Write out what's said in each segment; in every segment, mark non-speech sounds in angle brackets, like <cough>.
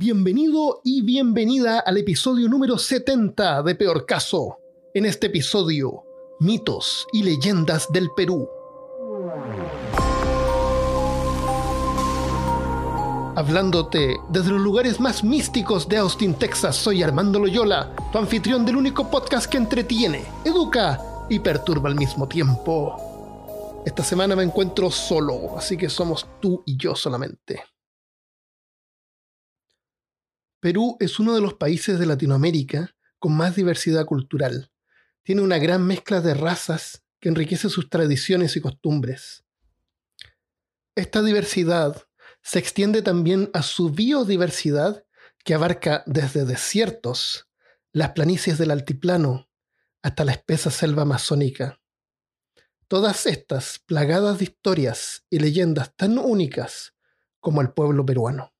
Bienvenido y bienvenida al episodio número 70 de Peor Caso. En este episodio, mitos y leyendas del Perú. Hablándote desde los lugares más místicos de Austin, Texas, soy Armando Loyola, tu anfitrión del único podcast que entretiene, educa y perturba al mismo tiempo. Esta semana me encuentro solo, así que somos tú y yo solamente. Perú es uno de los países de Latinoamérica con más diversidad cultural. Tiene una gran mezcla de razas que enriquece sus tradiciones y costumbres. Esta diversidad se extiende también a su biodiversidad que abarca desde desiertos, las planicies del altiplano, hasta la espesa selva amazónica. Todas estas plagadas de historias y leyendas tan únicas como el pueblo peruano.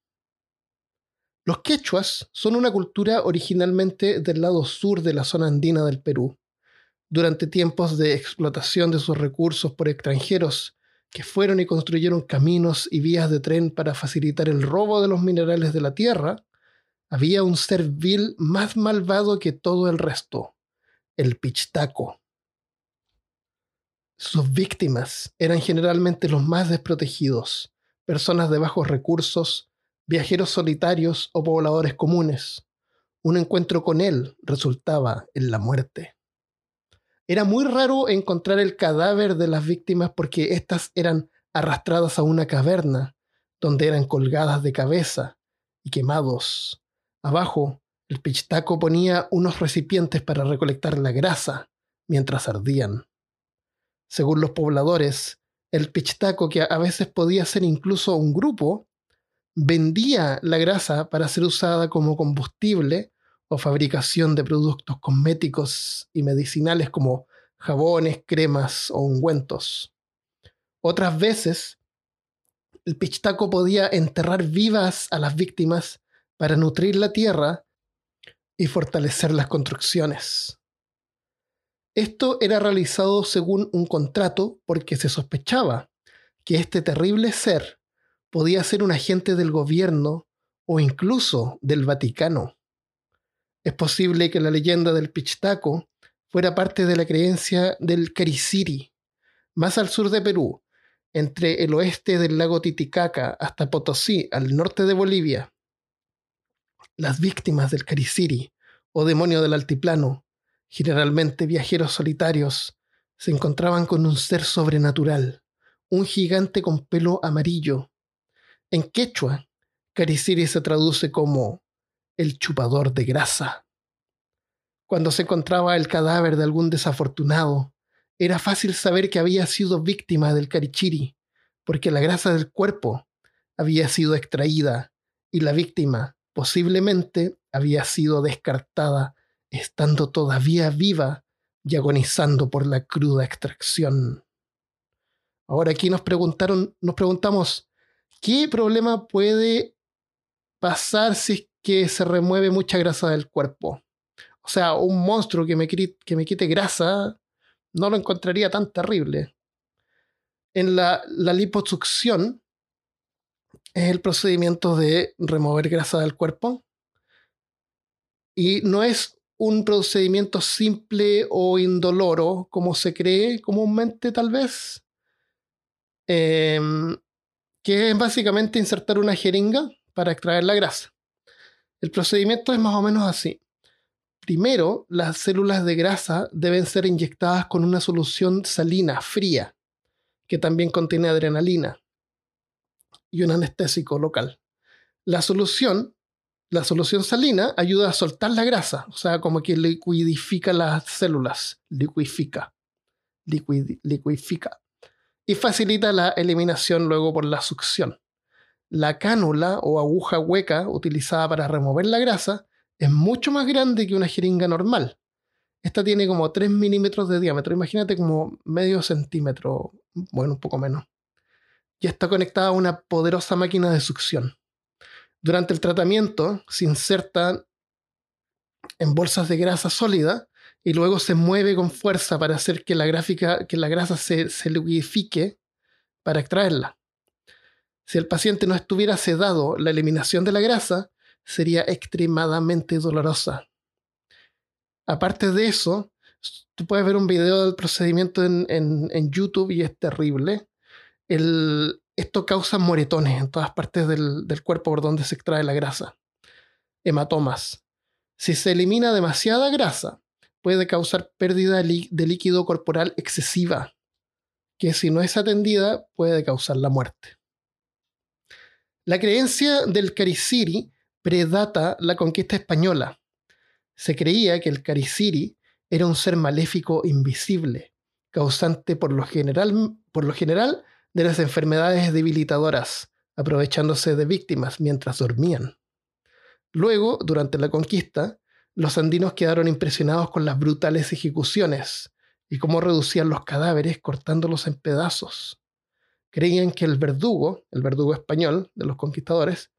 Los quechuas son una cultura originalmente del lado sur de la zona andina del Perú. Durante tiempos de explotación de sus recursos por extranjeros, que fueron y construyeron caminos y vías de tren para facilitar el robo de los minerales de la tierra, había un ser vil más malvado que todo el resto, el pichtaco. Sus víctimas eran generalmente los más desprotegidos, personas de bajos recursos, viajeros solitarios o pobladores comunes. Un encuentro con él resultaba en la muerte. Era muy raro encontrar el cadáver de las víctimas porque éstas eran arrastradas a una caverna, donde eran colgadas de cabeza y quemados. Abajo, el pichtaco ponía unos recipientes para recolectar la grasa mientras ardían. Según los pobladores, el pichtaco, que a veces podía ser incluso un grupo, vendía la grasa para ser usada como combustible o fabricación de productos cosméticos y medicinales como jabones, cremas o ungüentos. Otras veces, el pichtaco podía enterrar vivas a las víctimas para nutrir la tierra y fortalecer las construcciones. Esto era realizado según un contrato porque se sospechaba que este terrible ser podía ser un agente del gobierno o incluso del Vaticano. Es posible que la leyenda del Pichtaco fuera parte de la creencia del Cariciri, más al sur de Perú, entre el oeste del lago Titicaca hasta Potosí, al norte de Bolivia. Las víctimas del Cariciri, o demonio del altiplano, generalmente viajeros solitarios, se encontraban con un ser sobrenatural, un gigante con pelo amarillo, en quechua, Cariciri se traduce como el chupador de grasa. Cuando se encontraba el cadáver de algún desafortunado, era fácil saber que había sido víctima del carichiri, porque la grasa del cuerpo había sido extraída y la víctima posiblemente había sido descartada estando todavía viva y agonizando por la cruda extracción. Ahora aquí nos preguntaron, nos preguntamos, ¿Qué problema puede pasar si es que se remueve mucha grasa del cuerpo? O sea, un monstruo que me, que me quite grasa no lo encontraría tan terrible. En la, la liposucción es el procedimiento de remover grasa del cuerpo y no es un procedimiento simple o indoloro como se cree comúnmente tal vez. Eh, que es básicamente insertar una jeringa para extraer la grasa. El procedimiento es más o menos así. Primero, las células de grasa deben ser inyectadas con una solución salina, fría, que también contiene adrenalina y un anestésico local. La solución, la solución salina ayuda a soltar la grasa, o sea, como que liquidifica las células, liquifica, liquifica y facilita la eliminación luego por la succión. La cánula o aguja hueca utilizada para remover la grasa es mucho más grande que una jeringa normal. Esta tiene como 3 milímetros de diámetro, imagínate como medio centímetro, bueno, un poco menos. Y está conectada a una poderosa máquina de succión. Durante el tratamiento se insertan en bolsas de grasa sólida y luego se mueve con fuerza para hacer que la, gráfica, que la grasa se, se liquidifique para extraerla. Si el paciente no estuviera sedado, la eliminación de la grasa sería extremadamente dolorosa. Aparte de eso, tú puedes ver un video del procedimiento en, YouTube y es terrible. esto causa moretones en todas partes del, del cuerpo por donde se extrae la grasa. Hematomas. Si se elimina demasiada grasa, puede causar pérdida de líquido corporal excesiva, que si no es atendida puede causar la muerte. La creencia del Cariciri predata la conquista española. Se creía que el Cariciri era un ser maléfico invisible, causante por lo general, por lo general de las enfermedades debilitadoras, aprovechándose de víctimas mientras dormían. Luego, durante la conquista, los andinos quedaron impresionados con las brutales ejecuciones y cómo reducían los cadáveres cortándolos en pedazos. Creían que el verdugo, el verdugo español de los conquistadores,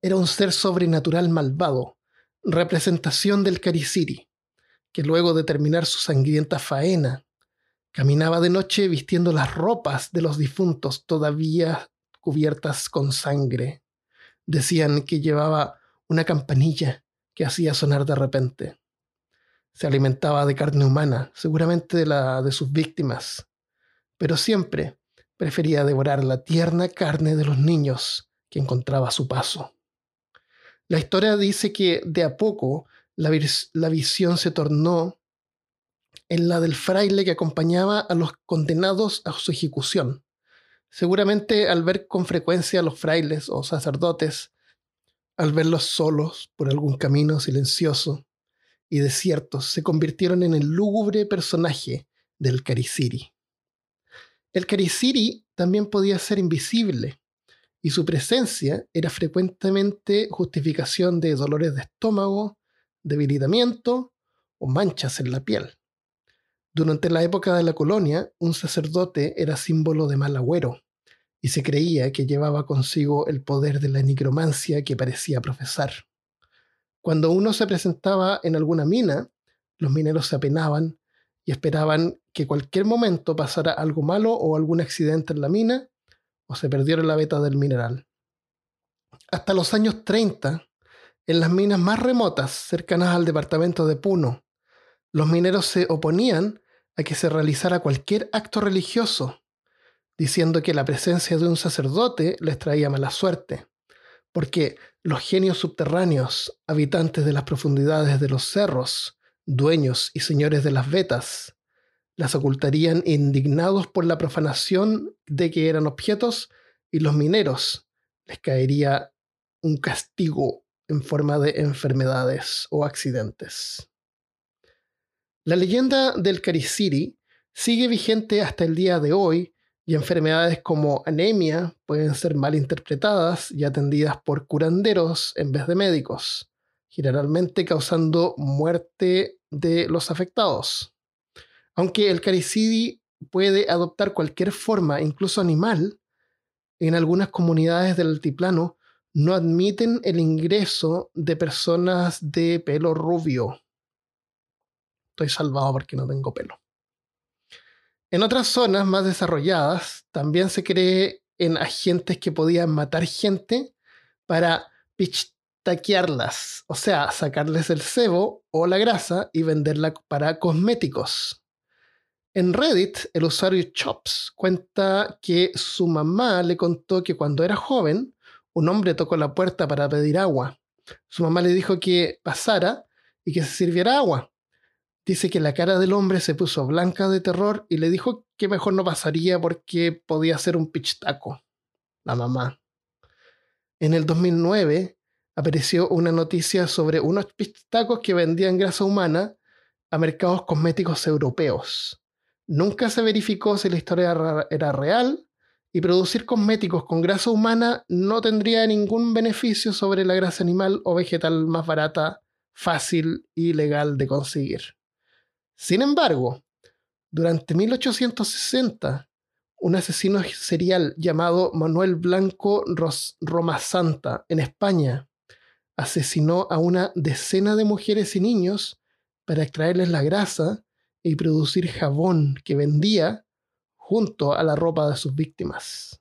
era un ser sobrenatural malvado, representación del Cariciri, que luego de terminar su sangrienta faena, caminaba de noche vistiendo las ropas de los difuntos todavía cubiertas con sangre Decían que llevaba una campanilla que hacía sonar de repente. Se alimentaba de carne humana, seguramente de la de sus víctimas, pero siempre prefería devorar la tierna carne de los niños que encontraba a su paso. La historia dice que de a poco la, la visión se tornó en la del fraile que acompañaba a los condenados a su ejecución. Seguramente al ver con frecuencia a los frailes o sacerdotes, al verlos solos por algún camino silencioso y desierto, se convirtieron en el lúgubre personaje del Cariciri. El Cariciri también podía ser invisible, y su presencia era frecuentemente justificación de dolores de estómago, debilitamiento o manchas en la piel. Durante la época de la colonia, un sacerdote era símbolo de mal agüero, y se creía que llevaba consigo el poder de la nigromancia que parecía profesar. Cuando uno se presentaba en alguna mina, los mineros se apenaban y esperaban que cualquier momento pasara algo malo o algún accidente en la mina o se perdiera la beta del mineral. Hasta los años 30, en las minas más remotas, cercanas al departamento de Puno, los mineros se oponían a que se realizara cualquier acto religioso diciendo que la presencia de un sacerdote les traía mala suerte, porque los genios subterráneos, habitantes de las profundidades de los cerros, dueños y señores de las vetas, las ocultarían indignados por la profanación de que eran objetos y los mineros les caería un castigo en forma de enfermedades o accidentes. La leyenda del Cariciri sigue vigente hasta el día de hoy y enfermedades como anemia pueden ser mal interpretadas y atendidas por curanderos en vez de médicos, generalmente causando muerte de los afectados. Aunque el caricidi puede adoptar cualquier forma, incluso animal, en algunas comunidades del altiplano no admiten el ingreso de personas de pelo rubio. Estoy salvado porque no tengo pelo. En otras zonas más desarrolladas también se cree en agentes que podían matar gente para pichtaquearlas, o sea, sacarles el sebo o la grasa y venderla para cosméticos. En Reddit, el usuario Chops cuenta que su mamá le contó que cuando era joven, un hombre tocó la puerta para pedir agua. Su mamá le dijo que pasara y que se sirviera agua. Dice que la cara del hombre se puso blanca de terror y le dijo que mejor no pasaría porque podía ser un pichtaco. La mamá. En el 2009 apareció una noticia sobre unos pichtacos que vendían grasa humana a mercados cosméticos europeos. Nunca se verificó si la historia era real y producir cosméticos con grasa humana no tendría ningún beneficio sobre la grasa animal o vegetal más barata, fácil y legal de conseguir. Sin embargo, durante 1860, un asesino serial llamado Manuel Blanco Roma Santa en España asesinó a una decena de mujeres y niños para extraerles la grasa y producir jabón que vendía junto a la ropa de sus víctimas.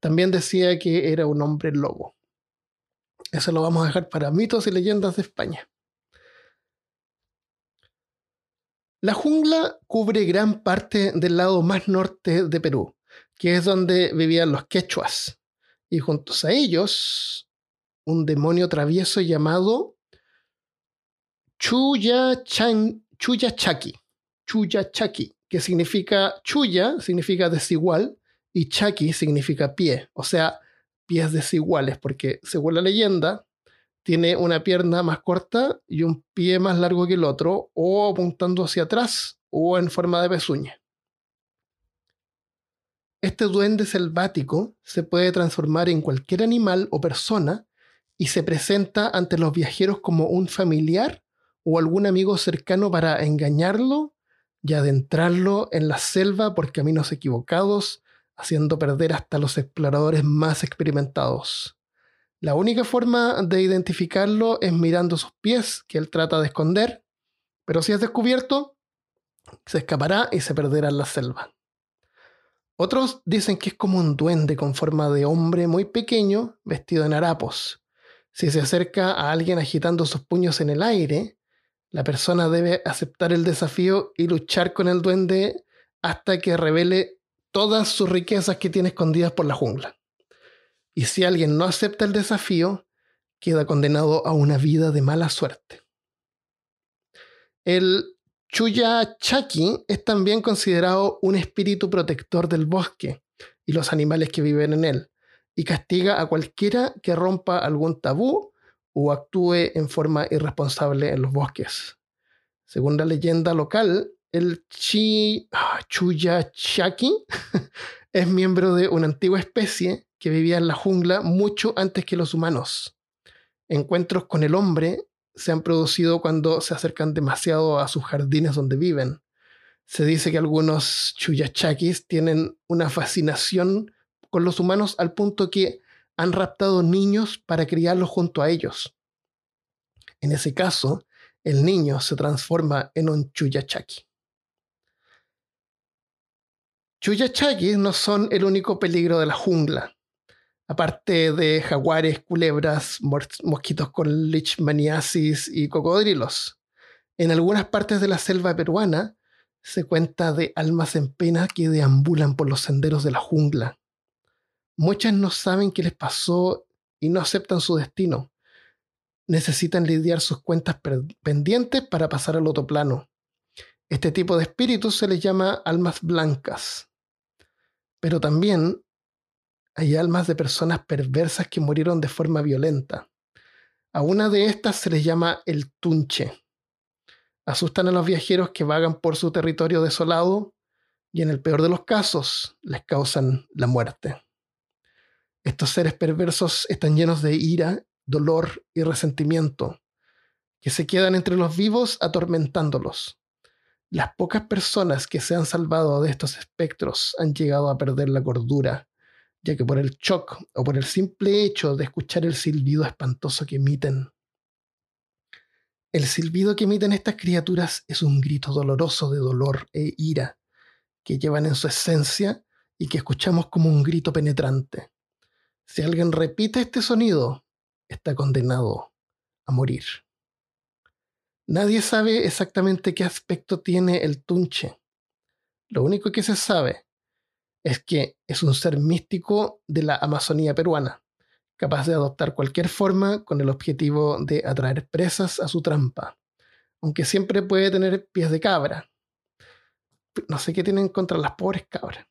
También decía que era un hombre lobo. Eso lo vamos a dejar para mitos y leyendas de España. La jungla cubre gran parte del lado más norte de Perú, que es donde vivían los quechuas, y juntos a ellos un demonio travieso llamado Chuya, Chuya Chaki, Chuya Chaki, que significa Chuya, significa desigual, y Chaki significa pie, o sea, pies desiguales, porque según la leyenda, tiene una pierna más corta y un pie más largo que el otro, o apuntando hacia atrás, o en forma de pezuña. Este duende selvático se puede transformar en cualquier animal o persona y se presenta ante los viajeros como un familiar o algún amigo cercano para engañarlo y adentrarlo en la selva por caminos equivocados, haciendo perder hasta los exploradores más experimentados. La única forma de identificarlo es mirando sus pies, que él trata de esconder, pero si es descubierto, se escapará y se perderá en la selva. Otros dicen que es como un duende con forma de hombre muy pequeño, vestido en harapos. Si se acerca a alguien agitando sus puños en el aire, la persona debe aceptar el desafío y luchar con el duende hasta que revele todas sus riquezas que tiene escondidas por la jungla. Y si alguien no acepta el desafío, queda condenado a una vida de mala suerte. El Chuya Chaki es también considerado un espíritu protector del bosque y los animales que viven en él, y castiga a cualquiera que rompa algún tabú o actúe en forma irresponsable en los bosques. Según la leyenda local, el Chi, ah, Chuya Chaki <laughs> es miembro de una antigua especie que vivía en la jungla mucho antes que los humanos. Encuentros con el hombre se han producido cuando se acercan demasiado a sus jardines donde viven. Se dice que algunos chuyachakis tienen una fascinación con los humanos al punto que han raptado niños para criarlos junto a ellos. En ese caso, el niño se transforma en un chuyachaki. Chuyachakis no son el único peligro de la jungla aparte de jaguares, culebras, mosquitos con leishmaniasis y cocodrilos. En algunas partes de la selva peruana se cuenta de almas en pena que deambulan por los senderos de la jungla. Muchas no saben qué les pasó y no aceptan su destino. Necesitan lidiar sus cuentas pendientes para pasar al otro plano. Este tipo de espíritus se les llama almas blancas. Pero también hay almas de personas perversas que murieron de forma violenta. A una de estas se les llama el tunche. Asustan a los viajeros que vagan por su territorio desolado y en el peor de los casos les causan la muerte. Estos seres perversos están llenos de ira, dolor y resentimiento, que se quedan entre los vivos atormentándolos. Las pocas personas que se han salvado de estos espectros han llegado a perder la cordura ya que por el shock o por el simple hecho de escuchar el silbido espantoso que emiten. El silbido que emiten estas criaturas es un grito doloroso de dolor e ira que llevan en su esencia y que escuchamos como un grito penetrante. Si alguien repite este sonido, está condenado a morir. Nadie sabe exactamente qué aspecto tiene el tunche. Lo único que se sabe es que es un ser místico de la Amazonía peruana, capaz de adoptar cualquier forma con el objetivo de atraer presas a su trampa, aunque siempre puede tener pies de cabra. No sé qué tienen contra las pobres cabras.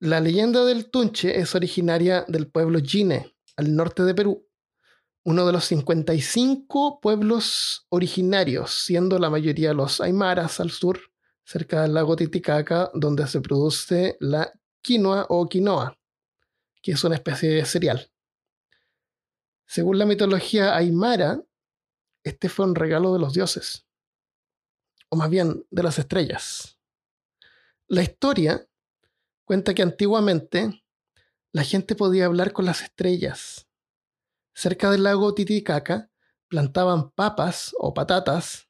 La leyenda del Tunche es originaria del pueblo Jine, al norte de Perú, uno de los 55 pueblos originarios, siendo la mayoría los aymaras al sur cerca del lago Titicaca, donde se produce la quinoa o quinoa, que es una especie de cereal. Según la mitología aymara, este fue un regalo de los dioses, o más bien de las estrellas. La historia cuenta que antiguamente la gente podía hablar con las estrellas. Cerca del lago Titicaca plantaban papas o patatas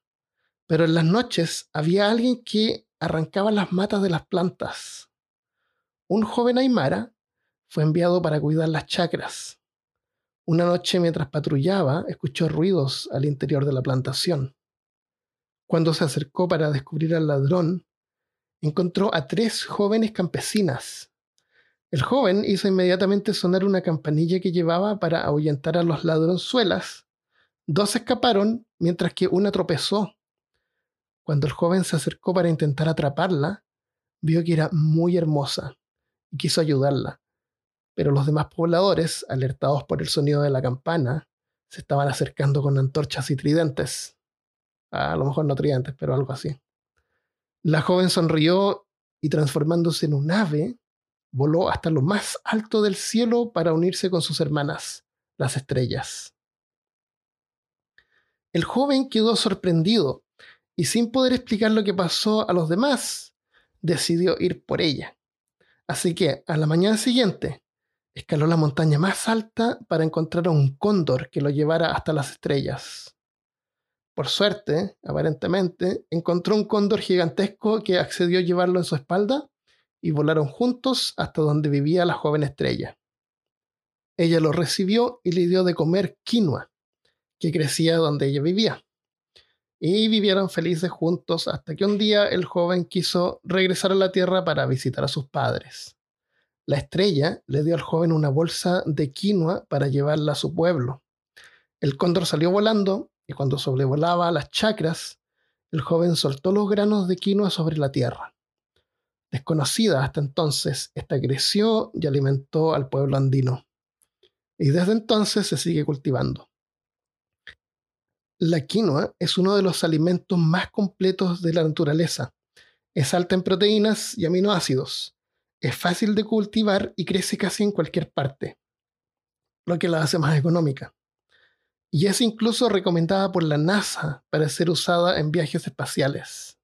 pero en las noches había alguien que arrancaba las matas de las plantas. Un joven aymara fue enviado para cuidar las chacras. Una noche mientras patrullaba, escuchó ruidos al interior de la plantación. Cuando se acercó para descubrir al ladrón, encontró a tres jóvenes campesinas. El joven hizo inmediatamente sonar una campanilla que llevaba para ahuyentar a los ladronzuelas. Dos escaparon, mientras que una tropezó. Cuando el joven se acercó para intentar atraparla, vio que era muy hermosa y quiso ayudarla. Pero los demás pobladores, alertados por el sonido de la campana, se estaban acercando con antorchas y tridentes. A lo mejor no tridentes, pero algo así. La joven sonrió y transformándose en un ave, voló hasta lo más alto del cielo para unirse con sus hermanas, las estrellas. El joven quedó sorprendido y sin poder explicar lo que pasó a los demás, decidió ir por ella. Así que a la mañana siguiente escaló la montaña más alta para encontrar a un cóndor que lo llevara hasta las estrellas. Por suerte, aparentemente, encontró un cóndor gigantesco que accedió a llevarlo en su espalda y volaron juntos hasta donde vivía la joven estrella. Ella lo recibió y le dio de comer quinoa, que crecía donde ella vivía. Y vivieron felices juntos hasta que un día el joven quiso regresar a la tierra para visitar a sus padres. La estrella le dio al joven una bolsa de quinoa para llevarla a su pueblo. El cóndor salió volando y cuando sobrevolaba las chacras, el joven soltó los granos de quinoa sobre la tierra. Desconocida hasta entonces, esta creció y alimentó al pueblo andino. Y desde entonces se sigue cultivando. La quinoa es uno de los alimentos más completos de la naturaleza. Es alta en proteínas y aminoácidos. Es fácil de cultivar y crece casi en cualquier parte, lo que la hace más económica y es incluso recomendada por la NASA para ser usada en viajes espaciales.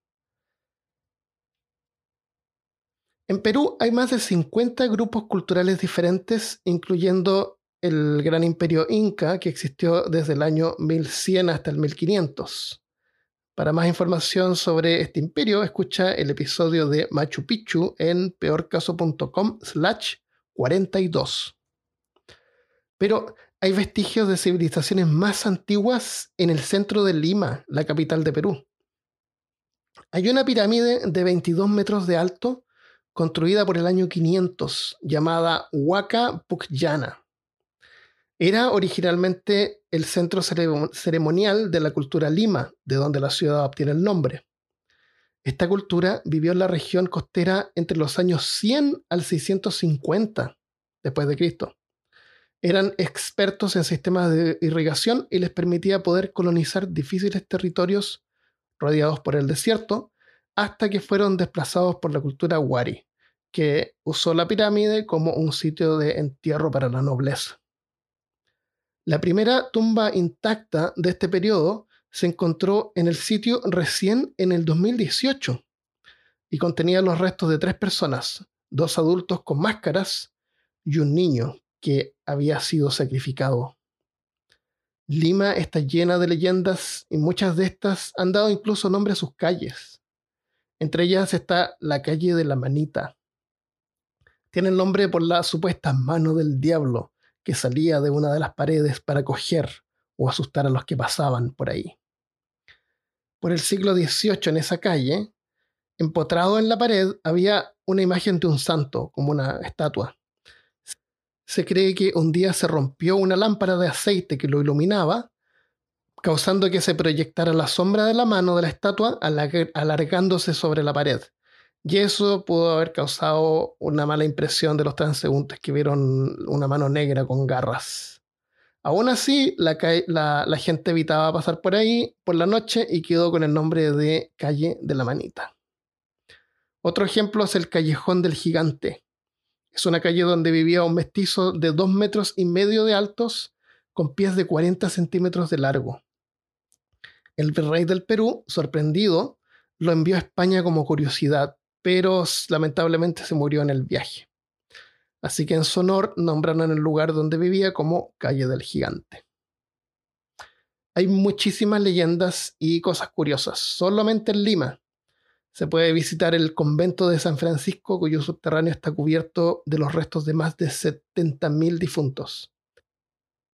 En Perú hay más de 50 grupos culturales diferentes, incluyendo el gran imperio inca que existió desde el año 1100 hasta el 1500. Para más información sobre este imperio, escucha el episodio de Machu Picchu en peorcaso.com slash 42. Pero hay vestigios de civilizaciones más antiguas en el centro de Lima, la capital de Perú. Hay una pirámide de 22 metros de alto construida por el año 500 llamada Huaca Pucllana. Era originalmente el centro ceremonial de la cultura Lima, de donde la ciudad obtiene el nombre. Esta cultura vivió en la región costera entre los años 100 al 650 después de Cristo eran expertos en sistemas de irrigación y les permitía poder colonizar difíciles territorios rodeados por el desierto hasta que fueron desplazados por la cultura Wari, que usó la pirámide como un sitio de entierro para la nobleza. La primera tumba intacta de este periodo se encontró en el sitio recién en el 2018 y contenía los restos de tres personas, dos adultos con máscaras y un niño que había sido sacrificado. Lima está llena de leyendas y muchas de estas han dado incluso nombre a sus calles. Entre ellas está la calle de la Manita. Tiene el nombre por la supuesta mano del diablo que salía de una de las paredes para coger o asustar a los que pasaban por ahí. Por el siglo XVIII en esa calle, empotrado en la pared, había una imagen de un santo, como una estatua se cree que un día se rompió una lámpara de aceite que lo iluminaba, causando que se proyectara la sombra de la mano de la estatua alargándose sobre la pared. Y eso pudo haber causado una mala impresión de los transeúntes que vieron una mano negra con garras. Aún así, la, la, gente evitaba pasar por ahí por la noche y quedó con el nombre de Calle de la Manita. Otro ejemplo es el Callejón del Gigante, es una calle donde vivía un mestizo de dos metros y medio de altos con pies de 40 centímetros de largo. El virrey del Perú, sorprendido, lo envió a España como curiosidad, pero lamentablemente se murió en el viaje. Así que en su honor nombraron el lugar donde vivía como Calle del Gigante. Hay muchísimas leyendas y cosas curiosas, solamente en Lima, se puede visitar el convento de San Francisco, cuyo subterráneo está cubierto de los restos de más de 70.000 difuntos.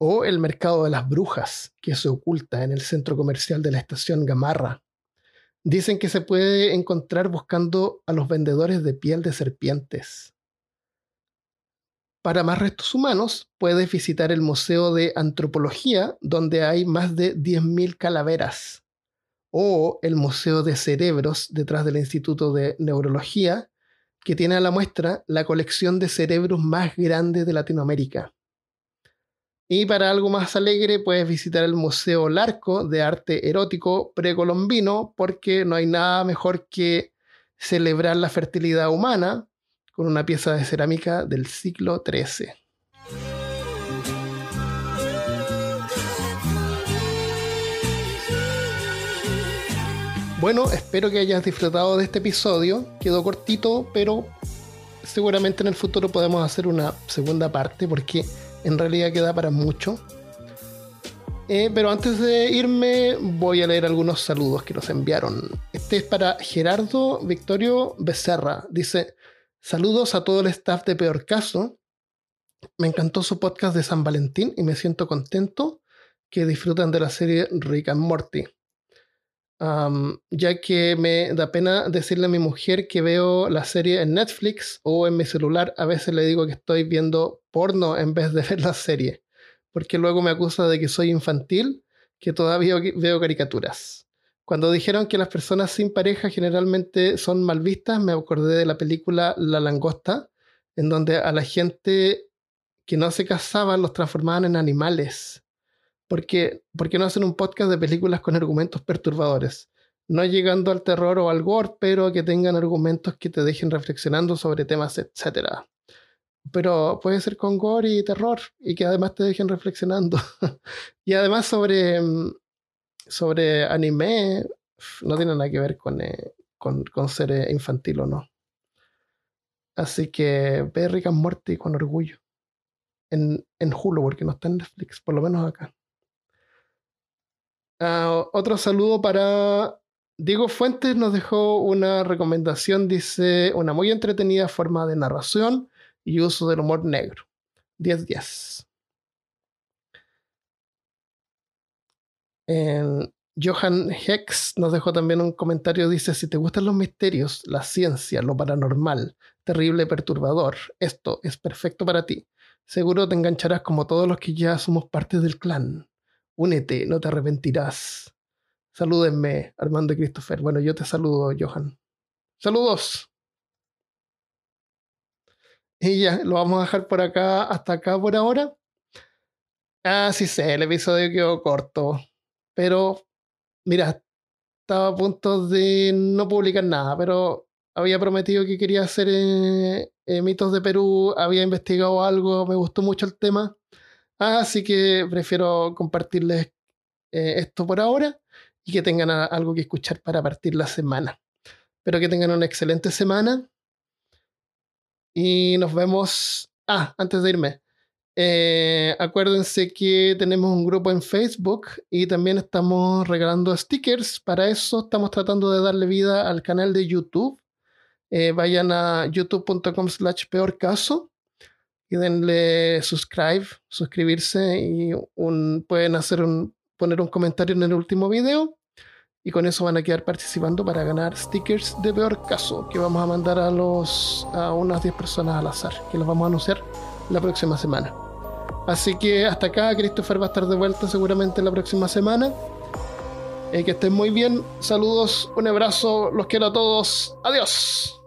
o el mercado de las brujas, que se oculta en el centro comercial de la estación Gamarra. Dicen que se puede encontrar buscando a los vendedores de piel de serpientes. Para más restos humanos, puedes visitar el Museo de Antropología, donde hay más de 10.000 calaveras, o el Museo de Cerebros detrás del Instituto de Neurología, que tiene a la muestra la colección de cerebros más grande de Latinoamérica. Y para algo más alegre puedes visitar el Museo Larco de Arte Erótico Precolombino porque no hay nada mejor que celebrar la fertilidad humana con una pieza de cerámica del siglo XIII. Bueno, espero que hayas disfrutado de este episodio. Quedó cortito, pero seguramente en el futuro podemos hacer una segunda parte porque en realidad queda para mucho. Eh, pero antes de irme, voy a leer algunos saludos que nos enviaron. Este es para Gerardo Victorio Becerra. Dice: Saludos a todo el staff de Peor Caso. Me encantó su podcast de San Valentín y me siento contento que disfrutan de la serie Rick and Morty. Ya que me da pena decirle a mi mujer que veo la serie en Netflix o en mi celular, a veces le digo que estoy viendo porno en vez de <laughs> ver la serie, porque luego me acusa de que soy infantil, que todavía veo caricaturas. Cuando dijeron que las personas sin pareja generalmente son mal vistas, me acordé de la película La Langosta, en donde a la gente que no se casaba los transformaban en animales. ¿Por qué, ¿Por qué no hacen un podcast de películas con argumentos perturbadores? No llegando al terror o al gore, pero que tengan argumentos que te dejen reflexionando sobre temas, etcétera pero puede ser con gore y terror y que además te dejen reflexionando. <laughs> y además sobre, mm, sobre anime, no tiene nada que ver con, eh, con, ser eh, infantil o no. Así que ve Rick and Morty con orgullo. En, en Hulu, porque no está en Netflix, por lo menos acá. Ah, otro saludo para Diego Fuentes nos dejó una recomendación, dice, una muy entretenida forma de narración y uso del humor negro. 10-10. Johan Hex nos dejó también un comentario, dice, si te gustan los misterios, la ciencia, lo paranormal, terrible, perturbador, esto es perfecto para ti. Seguro te engancharás como todos los que ya somos parte del clan. Únete, no te arrepentirás. Salúdenme, Armando y Christopher. Bueno, yo te saludo, Johan. Saludos. Y ya, lo vamos a dejar por acá, hasta acá por ahora. Ah, sí sé, el episodio quedó corto. Pero, mira, estaba a punto de no publicar nada, pero había prometido que quería hacer eh, eh, mitos de Perú, había investigado algo, me gustó mucho el tema. Así que prefiero compartirles eh, esto por ahora y que tengan algo que escuchar para partir la semana. Espero que tengan una excelente semana y nos vemos. Ah, antes de irme. Eh, acuérdense que tenemos un grupo en Facebook y también estamos regalando stickers. Para eso estamos tratando de darle vida al canal de YouTube. Eh, vayan a youtube.com slash peor caso y denle subscribe, suscribirse y pueden hacer un, poner un comentario en el último video. Y con eso van a quedar participando para ganar stickers de peor caso que vamos a mandar a los a unas 10 personas al azar que los vamos a anunciar la próxima semana. Así que hasta acá Christopher va a estar de vuelta seguramente la próxima semana. Eh, que estén muy bien saludos un abrazo los quiero a todos adiós